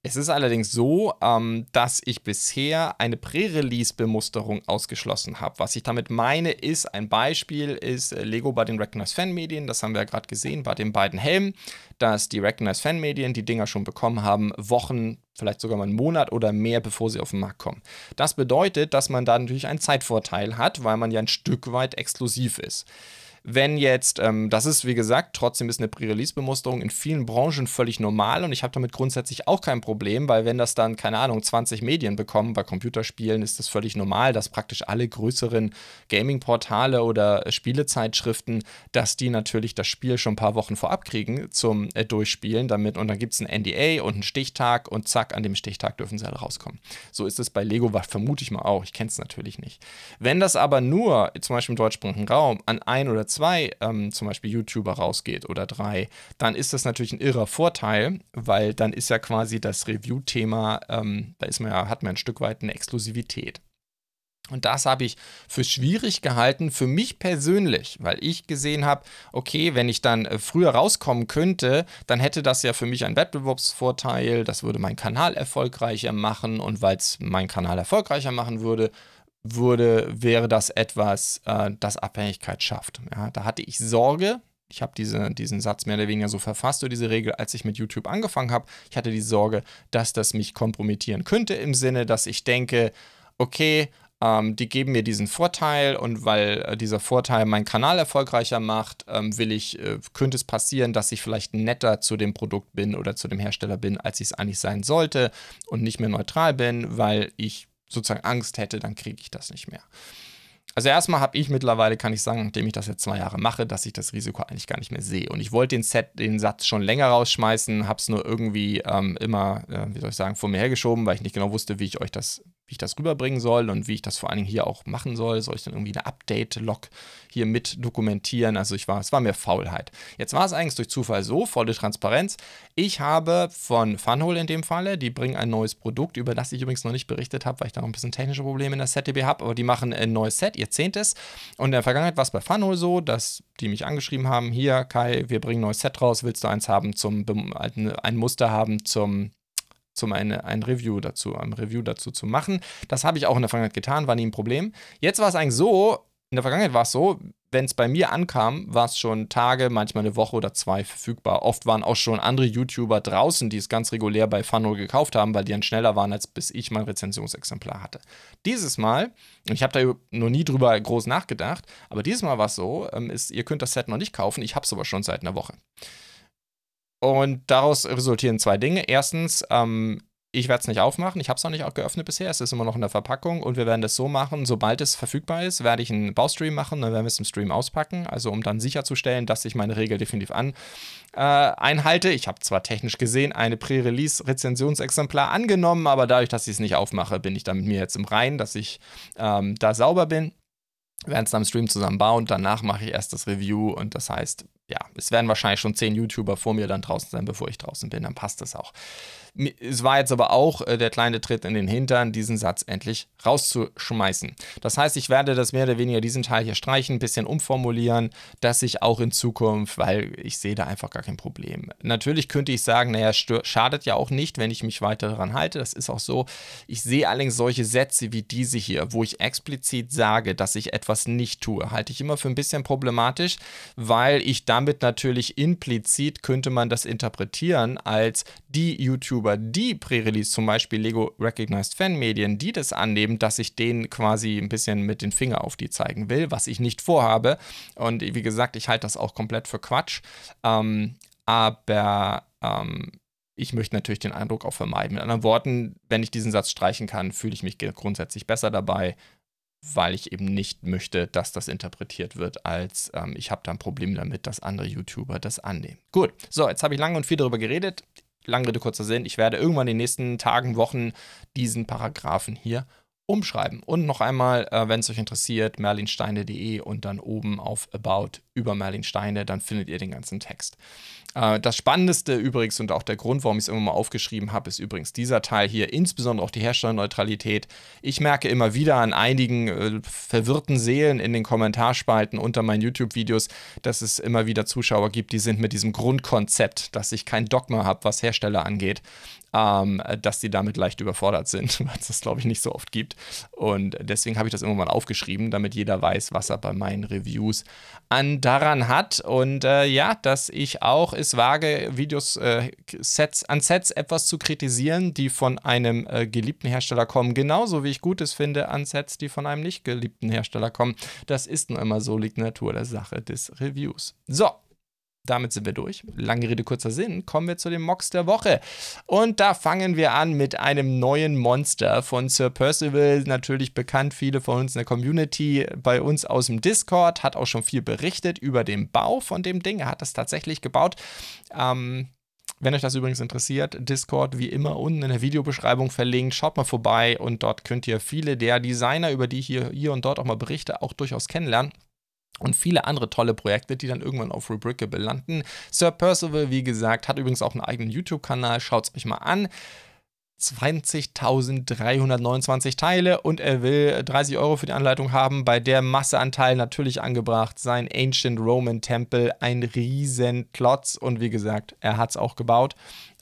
[SPEAKER 1] Es ist allerdings so, ähm, dass ich bisher eine Prä-Release-Bemusterung ausgeschlossen habe. Was ich damit meine, ist, ein Beispiel ist äh, Lego bei den Recognized Fan-Medien. Das haben wir ja gerade gesehen bei den beiden Helmen, dass die Recognized Fan-Medien die Dinger schon bekommen haben, Wochen, vielleicht sogar mal einen Monat oder mehr, bevor sie auf den Markt kommen. Das bedeutet, dass man da natürlich einen Zeitvorteil hat, weil man ja ein Stück weit exklusiv ist. Wenn jetzt, ähm, das ist wie gesagt, trotzdem ist eine Pre-Release-Bemusterung in vielen Branchen völlig normal und ich habe damit grundsätzlich auch kein Problem, weil wenn das dann, keine Ahnung, 20 Medien bekommen, bei Computerspielen ist das völlig normal, dass praktisch alle größeren Gaming-Portale oder Spielezeitschriften, dass die natürlich das Spiel schon ein paar Wochen vorab kriegen zum äh, Durchspielen damit und dann gibt es ein NDA und einen Stichtag und zack, an dem Stichtag dürfen sie alle rauskommen. So ist es bei Lego, vermute ich mal auch, ich kenne es natürlich nicht. Wenn das aber nur, zum Beispiel im deutschsprachigen Raum, an ein oder zwei ähm, zum Beispiel YouTuber rausgeht oder drei, dann ist das natürlich ein irrer Vorteil, weil dann ist ja quasi das Review-Thema, ähm, da ist man ja, hat man ein Stück weit eine Exklusivität. Und das habe ich für schwierig gehalten, für mich persönlich, weil ich gesehen habe, okay, wenn ich dann äh, früher rauskommen könnte, dann hätte das ja für mich einen Wettbewerbsvorteil, das würde meinen Kanal erfolgreicher machen und weil es meinen Kanal erfolgreicher machen würde, würde, wäre das etwas, äh, das Abhängigkeit schafft. Ja, da hatte ich Sorge. Ich habe diese, diesen Satz mehr oder weniger so verfasst oder diese Regel, als ich mit YouTube angefangen habe. Ich hatte die Sorge, dass das mich kompromittieren könnte im Sinne, dass ich denke, okay, ähm, die geben mir diesen Vorteil und weil äh, dieser Vorteil meinen Kanal erfolgreicher macht, ähm, will ich, äh, könnte es passieren, dass ich vielleicht netter zu dem Produkt bin oder zu dem Hersteller bin, als ich es eigentlich sein sollte und nicht mehr neutral bin, weil ich sozusagen Angst hätte, dann kriege ich das nicht mehr. Also erstmal habe ich mittlerweile, kann ich sagen, nachdem ich das jetzt zwei Jahre mache, dass ich das Risiko eigentlich gar nicht mehr sehe. Und ich wollte den Set, den Satz schon länger rausschmeißen, habe es nur irgendwie ähm, immer, äh, wie soll ich sagen, vor mir hergeschoben, weil ich nicht genau wusste, wie ich euch das wie ich das rüberbringen soll und wie ich das vor allen Dingen hier auch machen soll. Soll ich dann irgendwie eine Update-Log hier mit dokumentieren? Also ich war, es war mir Faulheit. Jetzt war es eigentlich durch Zufall so, volle Transparenz. Ich habe von Funhole in dem Falle, die bringen ein neues Produkt, über das ich übrigens noch nicht berichtet habe, weil ich da noch ein bisschen technische Probleme in der ZDB habe, aber die machen ein neues Set, ihr zehntes. Und in der Vergangenheit war es bei Funhole so, dass die mich angeschrieben haben, hier Kai, wir bringen ein neues Set raus, willst du eins haben zum, ein Muster haben zum zum eine, ein Review dazu, ein Review dazu zu machen. Das habe ich auch in der Vergangenheit getan, war nie ein Problem. Jetzt war es eigentlich so, in der Vergangenheit war es so, wenn es bei mir ankam, war es schon Tage, manchmal eine Woche oder zwei verfügbar. Oft waren auch schon andere YouTuber draußen, die es ganz regulär bei Funnel gekauft haben, weil die dann schneller waren, als bis ich mein Rezensionsexemplar hatte. Dieses Mal, ich habe da noch nie drüber groß nachgedacht, aber dieses Mal war es so, ähm, ist, ihr könnt das Set noch nicht kaufen, ich habe es aber schon seit einer Woche. Und daraus resultieren zwei Dinge. Erstens, ähm, ich werde es nicht aufmachen. Ich habe es noch nicht auch geöffnet bisher. Es ist immer noch in der Verpackung und wir werden das so machen, sobald es verfügbar ist, werde ich einen Baustream machen, dann werden wir es im Stream auspacken, also um dann sicherzustellen, dass ich meine Regel definitiv an, äh, einhalte. Ich habe zwar technisch gesehen eine Pre-Release-Rezensionsexemplar angenommen, aber dadurch, dass ich es nicht aufmache, bin ich da mit mir jetzt im Reinen, dass ich ähm, da sauber bin. Wir werden es dann im Stream zusammen bauen, danach mache ich erst das Review und das heißt, ja, es werden wahrscheinlich schon zehn YouTuber vor mir dann draußen sein, bevor ich draußen bin, dann passt das auch. Es war jetzt aber auch äh, der kleine Tritt in den Hintern, diesen Satz endlich rauszuschmeißen. Das heißt, ich werde das mehr oder weniger diesen Teil hier streichen, ein bisschen umformulieren, dass ich auch in Zukunft, weil ich sehe da einfach gar kein Problem. Natürlich könnte ich sagen, naja, schadet ja auch nicht, wenn ich mich weiter daran halte. Das ist auch so. Ich sehe allerdings solche Sätze wie diese hier, wo ich explizit sage, dass ich etwas nicht tue, halte ich immer für ein bisschen problematisch, weil ich damit natürlich implizit könnte man das interpretieren als die YouTuber, die Pre-Release, zum Beispiel Lego Recognized Fan Medien, die das annehmen, dass ich denen quasi ein bisschen mit den Finger auf die zeigen will, was ich nicht vorhabe. Und wie gesagt, ich halte das auch komplett für Quatsch. Ähm, aber ähm, ich möchte natürlich den Eindruck auch vermeiden. Mit anderen Worten, wenn ich diesen Satz streichen kann, fühle ich mich grundsätzlich besser dabei, weil ich eben nicht möchte, dass das interpretiert wird als ähm, ich habe da ein Problem damit, dass andere YouTuber das annehmen. Gut, so, jetzt habe ich lange und viel darüber geredet lange Rede, kurzer Sinn, ich werde irgendwann in den nächsten Tagen, Wochen diesen Paragraphen hier umschreiben. Und noch einmal, äh, wenn es euch interessiert, merlinsteine.de und dann oben auf About über Merlin Steine, dann findet ihr den ganzen Text. Äh, das Spannendste übrigens und auch der Grund, warum ich es immer mal aufgeschrieben habe, ist übrigens dieser Teil hier, insbesondere auch die Herstellerneutralität. Ich merke immer wieder an einigen äh, verwirrten Seelen in den Kommentarspalten unter meinen YouTube-Videos, dass es immer wieder Zuschauer gibt, die sind mit diesem Grundkonzept, dass ich kein Dogma habe, was Hersteller angeht, ähm, dass die damit leicht überfordert sind, weil es das, glaube ich, nicht so oft gibt. Und deswegen habe ich das immer mal aufgeschrieben, damit jeder weiß, was er bei meinen Reviews an daran hat. Und äh, ja, dass ich auch es wage, Videos, äh, Sets, an Sets etwas zu kritisieren, die von einem äh, geliebten Hersteller kommen, genauso wie ich Gutes finde an Sets, die von einem nicht geliebten Hersteller kommen. Das ist nun immer so, liegt Natur der Sache des Reviews. So, damit sind wir durch. Lange Rede, kurzer Sinn. Kommen wir zu den Mocks der Woche. Und da fangen wir an mit einem neuen Monster von Sir Percival. Natürlich bekannt, viele von uns in der Community, bei uns aus dem Discord. Hat auch schon viel berichtet über den Bau von dem Ding. Er hat das tatsächlich gebaut. Ähm, wenn euch das übrigens interessiert, Discord wie immer unten in der Videobeschreibung verlinkt. Schaut mal vorbei und dort könnt ihr viele der Designer, über die ich hier, hier und dort auch mal berichte, auch durchaus kennenlernen und viele andere tolle Projekte, die dann irgendwann auf Rebrickable landen. Sir Percival, wie gesagt, hat übrigens auch einen eigenen YouTube-Kanal. Schaut es euch mal an. 20.329 Teile und er will 30 Euro für die Anleitung haben. Bei der Masseanteil natürlich angebracht sein Ancient Roman Tempel, ein riesen Klotz und wie gesagt, er hat es auch gebaut.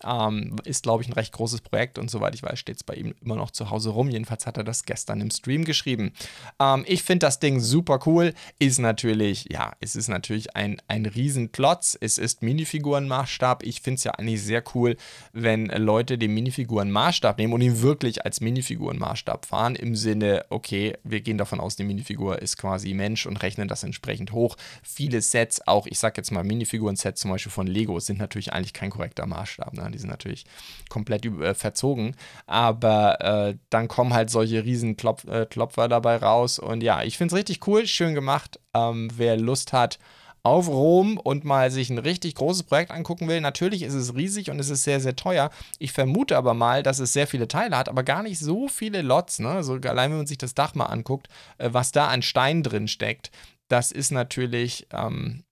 [SPEAKER 1] Ähm, ist, glaube ich, ein recht großes Projekt und soweit ich weiß, steht es bei ihm immer noch zu Hause rum. Jedenfalls hat er das gestern im Stream geschrieben. Ähm, ich finde das Ding super cool. Ist natürlich, ja, es ist natürlich ein, ein Riesenklotz. Es ist Minifigurenmaßstab. Ich finde es ja eigentlich sehr cool, wenn Leute den Minifigurenmaßstab nehmen und ihn wirklich als Minifigurenmaßstab fahren. Im Sinne, okay, wir gehen davon aus, die Minifigur ist quasi Mensch und rechnen das entsprechend hoch. Viele Sets, auch ich sag jetzt mal Minifiguren-Sets zum Beispiel von Lego, sind natürlich eigentlich kein korrekter Maßstab. Ne? Die sind natürlich komplett äh, verzogen. Aber äh, dann kommen halt solche riesen Klopf, äh, Klopfer dabei raus. Und ja, ich finde es richtig cool, schön gemacht. Ähm, wer Lust hat auf Rom und mal sich ein richtig großes Projekt angucken will, natürlich ist es riesig und es ist sehr, sehr teuer. Ich vermute aber mal, dass es sehr viele Teile hat, aber gar nicht so viele Lots. Ne? Also allein wenn man sich das Dach mal anguckt, äh, was da an Stein drin steckt, das ist natürlich ähm,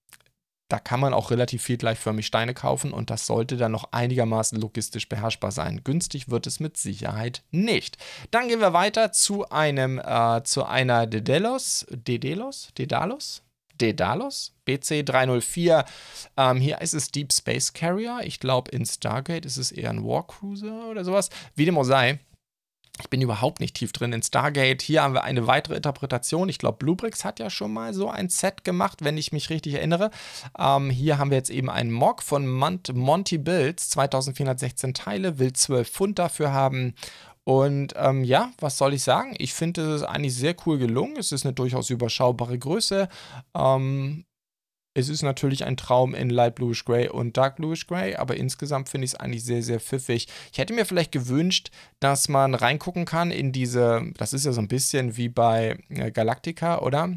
[SPEAKER 1] da kann man auch relativ viel gleichförmig Steine kaufen und das sollte dann noch einigermaßen logistisch beherrschbar sein. Günstig wird es mit Sicherheit nicht. Dann gehen wir weiter zu einem, äh, zu einer Dedelos, Dedelos, Dedalos, Dedalos, BC304. Ähm, hier ist es Deep Space Carrier. Ich glaube, in Stargate ist es eher ein Warcruiser oder sowas. Wie dem auch sei. Ich bin überhaupt nicht tief drin in Stargate. Hier haben wir eine weitere Interpretation. Ich glaube, Bluebricks hat ja schon mal so ein Set gemacht, wenn ich mich richtig erinnere. Ähm, hier haben wir jetzt eben einen Mock von Mont Monty Builds, 2416 Teile, will 12 Pfund dafür haben. Und ähm, ja, was soll ich sagen? Ich finde es eigentlich sehr cool gelungen. Es ist eine durchaus überschaubare Größe. Ähm, es ist natürlich ein Traum in Light Bluish Gray und Dark Bluish Gray, aber insgesamt finde ich es eigentlich sehr, sehr pfiffig. Ich hätte mir vielleicht gewünscht, dass man reingucken kann in diese, das ist ja so ein bisschen wie bei äh, Galactica, oder?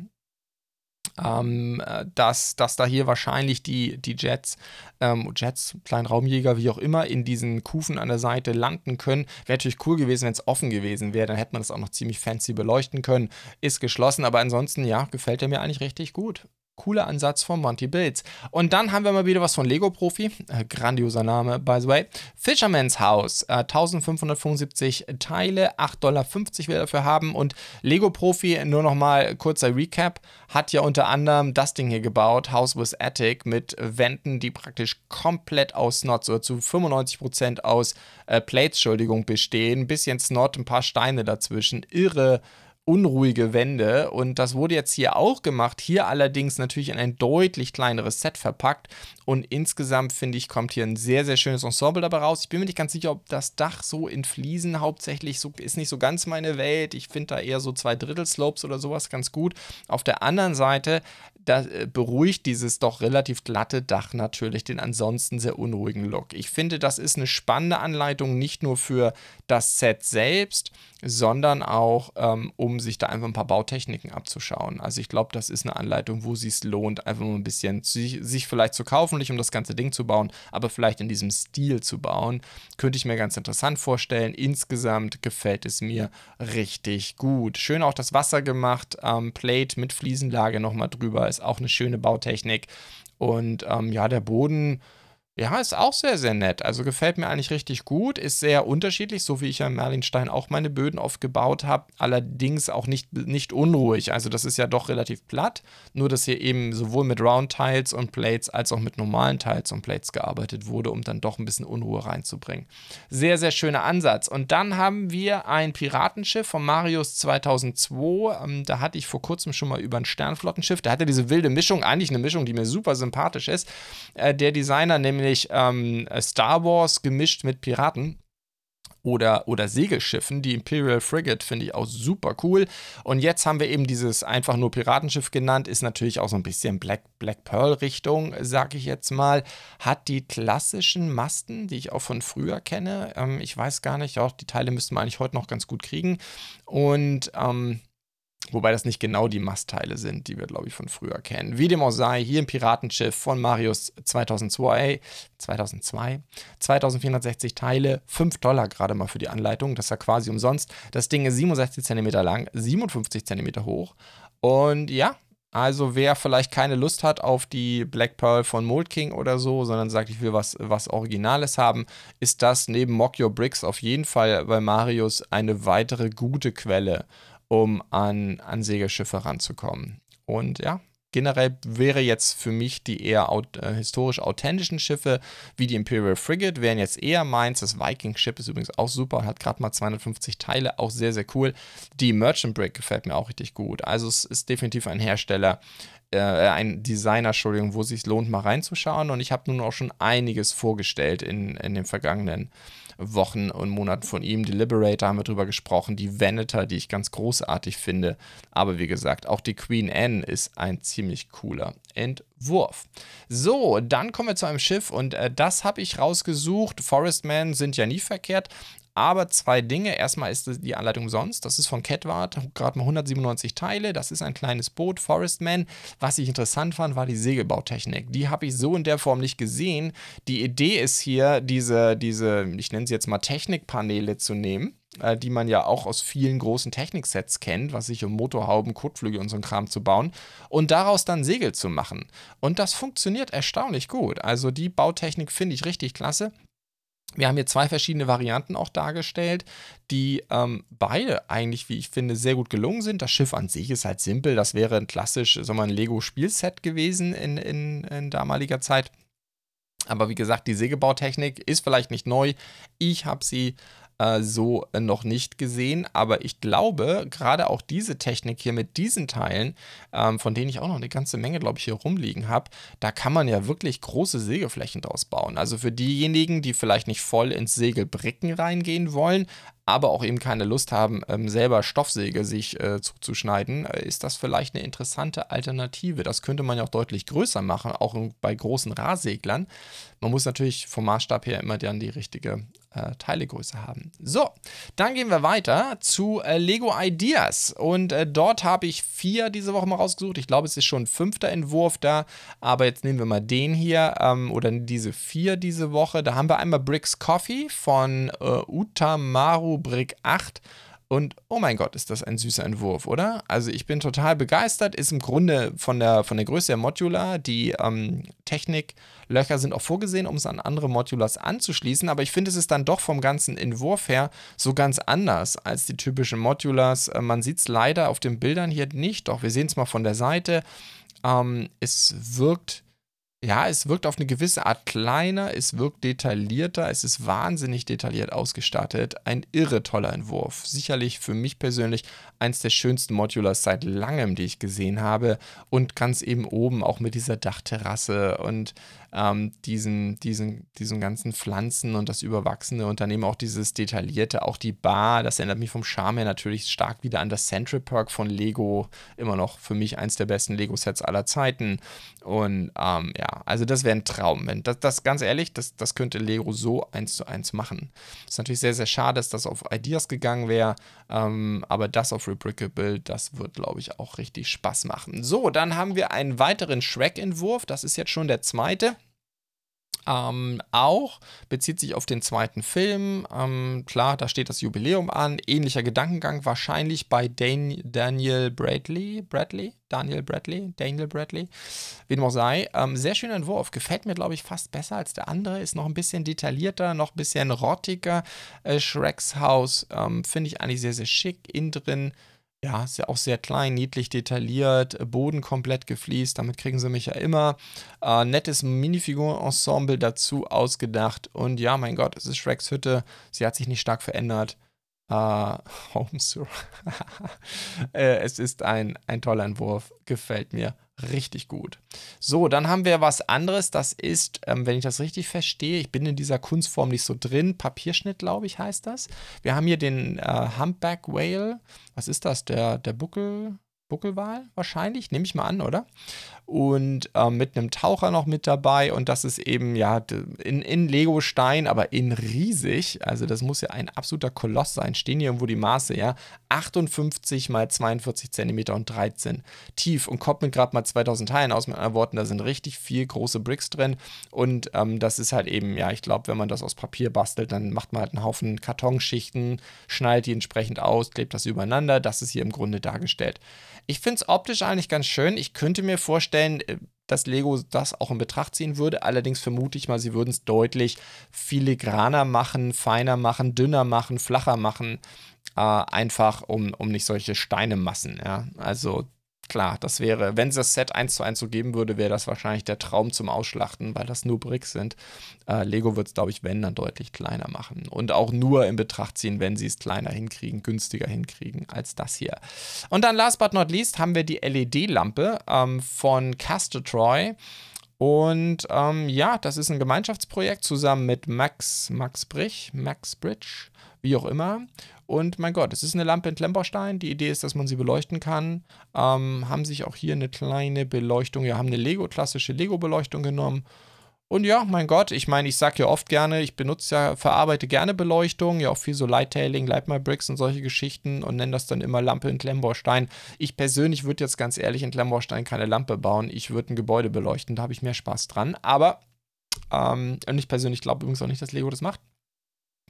[SPEAKER 1] Ähm, äh, dass, dass da hier wahrscheinlich die, die Jets, ähm, Jets, Kleinraumjäger, wie auch immer, in diesen Kufen an der Seite landen können. Wäre natürlich cool gewesen, wenn es offen gewesen wäre. Dann hätte man das auch noch ziemlich fancy beleuchten können. Ist geschlossen, aber ansonsten, ja, gefällt er mir eigentlich richtig gut. Cooler Ansatz von Monty Bills. Und dann haben wir mal wieder was von Lego Profi. Äh, grandioser Name, by the way. Fisherman's House. Äh, 1575 Teile, 8,50 Dollar will er dafür haben. Und Lego Profi, nur nochmal kurzer Recap, hat ja unter anderem das Ding hier gebaut, House with Attic, mit Wänden, die praktisch komplett aus Snots oder zu 95% aus äh, Plates, Entschuldigung, bestehen. bisschen Snot, ein paar Steine dazwischen. Irre unruhige Wände und das wurde jetzt hier auch gemacht, hier allerdings natürlich in ein deutlich kleineres Set verpackt und insgesamt finde ich, kommt hier ein sehr, sehr schönes Ensemble dabei raus. Ich bin mir nicht ganz sicher, ob das Dach so in Fliesen hauptsächlich so ist nicht so ganz meine Welt. Ich finde da eher so zwei Drittel Slopes oder sowas ganz gut. Auf der anderen Seite da äh, beruhigt dieses doch relativ glatte Dach natürlich den ansonsten sehr unruhigen Look. Ich finde, das ist eine spannende Anleitung, nicht nur für das Set selbst, sondern auch, ähm, um sich da einfach ein paar Bautechniken abzuschauen. Also ich glaube, das ist eine Anleitung, wo es sich lohnt, einfach mal ein bisschen sich, sich vielleicht zu kaufen, nicht um das ganze Ding zu bauen, aber vielleicht in diesem Stil zu bauen. Könnte ich mir ganz interessant vorstellen. Insgesamt gefällt es mir richtig gut. Schön auch das Wasser gemacht, ähm, Plate mit Fliesenlage nochmal drüber ist auch eine schöne Bautechnik. Und ähm, ja, der Boden ja, ist auch sehr, sehr nett. Also gefällt mir eigentlich richtig gut. Ist sehr unterschiedlich, so wie ich ja in Merlinstein auch meine Böden oft gebaut habe. Allerdings auch nicht, nicht unruhig. Also das ist ja doch relativ platt. Nur, dass hier eben sowohl mit Round Tiles und Plates als auch mit normalen Tiles und Plates gearbeitet wurde, um dann doch ein bisschen Unruhe reinzubringen. Sehr, sehr schöner Ansatz. Und dann haben wir ein Piratenschiff von Marius 2002. Ähm, da hatte ich vor kurzem schon mal über ein Sternflottenschiff. Da hatte diese wilde Mischung, eigentlich eine Mischung, die mir super sympathisch ist. Äh, der Designer nämlich nämlich ähm, Star Wars gemischt mit Piraten oder, oder Segelschiffen. Die Imperial Frigate finde ich auch super cool. Und jetzt haben wir eben dieses einfach nur Piratenschiff genannt, ist natürlich auch so ein bisschen Black, Black Pearl-Richtung, sage ich jetzt mal. Hat die klassischen Masten, die ich auch von früher kenne. Ähm, ich weiß gar nicht, auch die Teile müssten wir eigentlich heute noch ganz gut kriegen. Und ähm, Wobei das nicht genau die Mastteile sind, die wir, glaube ich, von früher kennen. Wie dem auch sei, hier ein Piratenschiff von Marius 2002, 2002, 2460 Teile, 5 Dollar gerade mal für die Anleitung, das ist ja quasi umsonst. Das Ding ist 67 cm lang, 57 cm hoch und ja, also wer vielleicht keine Lust hat auf die Black Pearl von Mold King oder so, sondern sagt, ich will was, was Originales haben, ist das neben Mock Your Bricks auf jeden Fall bei Marius eine weitere gute Quelle um an, an Segelschiffe ranzukommen. Und ja, generell wäre jetzt für mich die eher aut äh, historisch authentischen Schiffe wie die Imperial Frigate wären jetzt eher meins. Das Viking Ship ist übrigens auch super, hat gerade mal 250 Teile, auch sehr, sehr cool. Die Merchant Brick gefällt mir auch richtig gut. Also es ist definitiv ein Hersteller, äh, ein Designer, Entschuldigung, wo es sich lohnt, mal reinzuschauen. Und ich habe nun auch schon einiges vorgestellt in, in den vergangenen Wochen und Monaten von ihm. Die Liberator haben wir drüber gesprochen, die Venator, die ich ganz großartig finde. Aber wie gesagt, auch die Queen Anne ist ein ziemlich cooler Entwurf. So, dann kommen wir zu einem Schiff und äh, das habe ich rausgesucht. Forestmen sind ja nie verkehrt. Aber zwei Dinge. Erstmal ist die Anleitung umsonst. Das ist von Catwart, gerade mal 197 Teile. Das ist ein kleines Boot, Forestman. Was ich interessant fand, war die Segelbautechnik. Die habe ich so in der Form nicht gesehen. Die Idee ist hier, diese, diese ich nenne sie jetzt mal Technikpaneele zu nehmen äh, die man ja auch aus vielen großen Techniksets kennt, was sich um Motorhauben, Kotflügel und so ein Kram zu bauen und daraus dann Segel zu machen. Und das funktioniert erstaunlich gut. Also die Bautechnik finde ich richtig klasse. Wir haben hier zwei verschiedene Varianten auch dargestellt, die ähm, beide eigentlich, wie ich finde, sehr gut gelungen sind. Das Schiff an sich ist halt simpel. Das wäre ein klassisch, sagen wir, ein Lego-Spielset gewesen in, in, in damaliger Zeit. Aber wie gesagt, die Sägebautechnik ist vielleicht nicht neu. Ich habe sie äh, so äh, noch nicht gesehen. Aber ich glaube, gerade auch diese Technik hier mit diesen Teilen, ähm, von denen ich auch noch eine ganze Menge, glaube ich, hier rumliegen habe, da kann man ja wirklich große Sägeflächen draus bauen. Also für diejenigen, die vielleicht nicht voll ins Segelbricken reingehen wollen, aber auch eben keine Lust haben, ähm, selber Stoffsäge sich äh, zuzuschneiden, äh, ist das vielleicht eine interessante Alternative. Das könnte man ja auch deutlich größer machen, auch bei großen Rahseglern. Man muss natürlich vom Maßstab her immer dann die richtige äh, Teilegröße haben. So, dann gehen wir weiter zu äh, Lego Ideas. Und äh, dort habe ich vier diese Woche mal rausgesucht. Ich glaube, es ist schon ein fünfter Entwurf da. Aber jetzt nehmen wir mal den hier ähm, oder diese vier diese Woche. Da haben wir einmal Bricks Coffee von äh, Utamaru Brick 8. Und oh mein Gott, ist das ein süßer Entwurf, oder? Also ich bin total begeistert. Ist im Grunde von der, von der Größe der Modular. Die ähm, Techniklöcher sind auch vorgesehen, um es an andere Modulars anzuschließen. Aber ich finde, es ist dann doch vom ganzen Entwurf her so ganz anders als die typischen Modulars. Äh, man sieht es leider auf den Bildern hier nicht, doch wir sehen es mal von der Seite. Ähm, es wirkt ja, es wirkt auf eine gewisse Art kleiner, es wirkt detaillierter, es ist wahnsinnig detailliert ausgestattet. Ein irre toller Entwurf. Sicherlich für mich persönlich eins der schönsten Modulars seit langem, die ich gesehen habe. Und ganz eben oben auch mit dieser Dachterrasse und ähm, diesen, diesen, diesen ganzen Pflanzen und das überwachsene Unternehmen, auch dieses detaillierte, auch die Bar, das erinnert mich vom Charme her natürlich stark wieder an das Central Park von Lego, immer noch für mich eins der besten Lego-Sets aller Zeiten. Und ähm, ja, also das wäre ein Traum. Wenn das, das ganz ehrlich, das, das könnte Lego so eins zu eins machen. Ist natürlich sehr, sehr schade, dass das auf Ideas gegangen wäre, ähm, aber das auf Rebrickable, das wird, glaube ich, auch richtig Spaß machen. So, dann haben wir einen weiteren Shrek-Entwurf. Das ist jetzt schon der zweite. Ähm, auch bezieht sich auf den zweiten Film. Ähm, klar, da steht das Jubiläum an. Ähnlicher Gedankengang wahrscheinlich bei Dan Daniel Bradley. Bradley? Daniel Bradley? Daniel Bradley? Wie dem auch sei. Ähm, sehr schöner Entwurf. Gefällt mir, glaube ich, fast besser als der andere. Ist noch ein bisschen detaillierter, noch ein bisschen rottiger. Äh, Shreks Haus ähm, finde ich eigentlich sehr, sehr schick. Innen drin ja, ist ja auch sehr klein, niedlich detailliert, Boden komplett gefliest, damit kriegen sie mich ja immer. Äh, nettes Minifiguren-Ensemble dazu ausgedacht. Und ja, mein Gott, es ist Shreks Hütte, sie hat sich nicht stark verändert. Äh, Homes. äh, es ist ein, ein toller Entwurf, gefällt mir richtig gut. So, dann haben wir was anderes. Das ist, ähm, wenn ich das richtig verstehe, ich bin in dieser Kunstform nicht so drin. Papierschnitt, glaube ich, heißt das. Wir haben hier den äh, Humpback Whale. Was ist das? Der, der Buckel, Buckelwal wahrscheinlich, nehme ich mal an, oder? und äh, mit einem Taucher noch mit dabei und das ist eben ja in, in Lego-Stein, aber in riesig, also das muss ja ein absoluter Koloss sein, stehen hier irgendwo die Maße, ja, 58 mal 42 Zentimeter und 13 tief und kommt mit gerade mal 2000 Teilen aus, mit anderen Worten, da sind richtig viel große Bricks drin. Und ähm, das ist halt eben, ja, ich glaube, wenn man das aus Papier bastelt, dann macht man halt einen Haufen Kartonschichten, schneidet die entsprechend aus, klebt das übereinander, das ist hier im Grunde dargestellt. Ich finde es optisch eigentlich ganz schön, ich könnte mir vorstellen, äh, dass Lego das auch in Betracht ziehen würde. Allerdings vermute ich mal, sie würden es deutlich filigraner machen, feiner machen, dünner machen, flacher machen. Äh, einfach um, um nicht solche Steinemassen. Ja? Also klar, das wäre, wenn es das Set 1 zu 1 so geben würde, wäre das wahrscheinlich der Traum zum Ausschlachten, weil das nur Bricks sind. Äh, Lego wird es, glaube ich, wenn, dann deutlich kleiner machen. Und auch nur in Betracht ziehen, wenn sie es kleiner hinkriegen, günstiger hinkriegen als das hier. Und dann last but not least haben wir die LED-Lampe ähm, von Castor Und ähm, ja, das ist ein Gemeinschaftsprojekt zusammen mit Max, Max Brich, Max Bridge, wie auch immer. Und mein Gott, es ist eine Lampe in Klemmbaustein. Die Idee ist, dass man sie beleuchten kann. Ähm, haben sich auch hier eine kleine Beleuchtung, ja, haben eine Lego, klassische Lego-Beleuchtung genommen. Und ja, mein Gott, ich meine, ich sage ja oft gerne, ich benutze ja, verarbeite gerne Beleuchtung, ja auch viel so Lighttailing, Light My Bricks und solche Geschichten und nenne das dann immer Lampe in Klemmbaustein. Ich persönlich würde jetzt ganz ehrlich in Klemmbaustein keine Lampe bauen. Ich würde ein Gebäude beleuchten, da habe ich mehr Spaß dran. Aber, ähm, und ich persönlich glaube übrigens auch nicht, dass Lego das macht.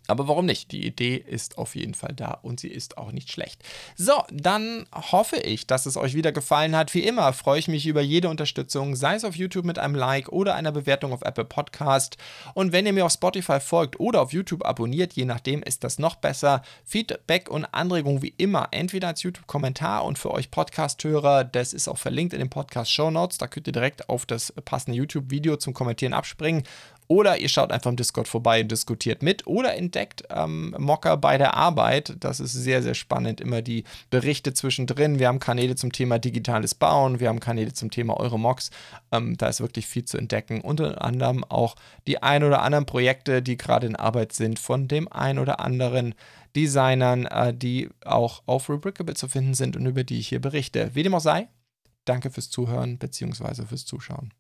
[SPEAKER 1] Aber warum nicht? Die Idee ist auf jeden Fall da und sie ist auch nicht schlecht. So, dann hoffe ich, dass es euch wieder gefallen hat. Wie immer freue ich mich über jede Unterstützung, sei es auf YouTube mit einem Like oder einer Bewertung auf Apple Podcast. Und wenn ihr mir auf Spotify folgt oder auf YouTube abonniert, je nachdem ist das noch besser. Feedback und Anregungen wie immer, entweder als YouTube-Kommentar und für euch Podcast-Hörer, das ist auch verlinkt in den Podcast-Show Notes. Da könnt ihr direkt auf das passende YouTube-Video zum Kommentieren abspringen Oder ihr schaut einfach im Discord vorbei und diskutiert mit oder entdeckt ähm, Mocker bei der Arbeit. Das ist sehr, sehr spannend. Immer die Berichte zwischendrin. Wir haben Kanäle zum Thema digitales Bauen, wir haben Kanäle zum Thema Eure Mocks. Ähm, da ist wirklich viel zu entdecken. Unter anderem auch die ein oder anderen Projekte, die gerade in Arbeit sind, von dem ein oder anderen Designern, äh, die auch auf Rubricable zu finden sind und über die ich hier berichte. Wie dem auch sei, danke fürs Zuhören bzw. fürs Zuschauen.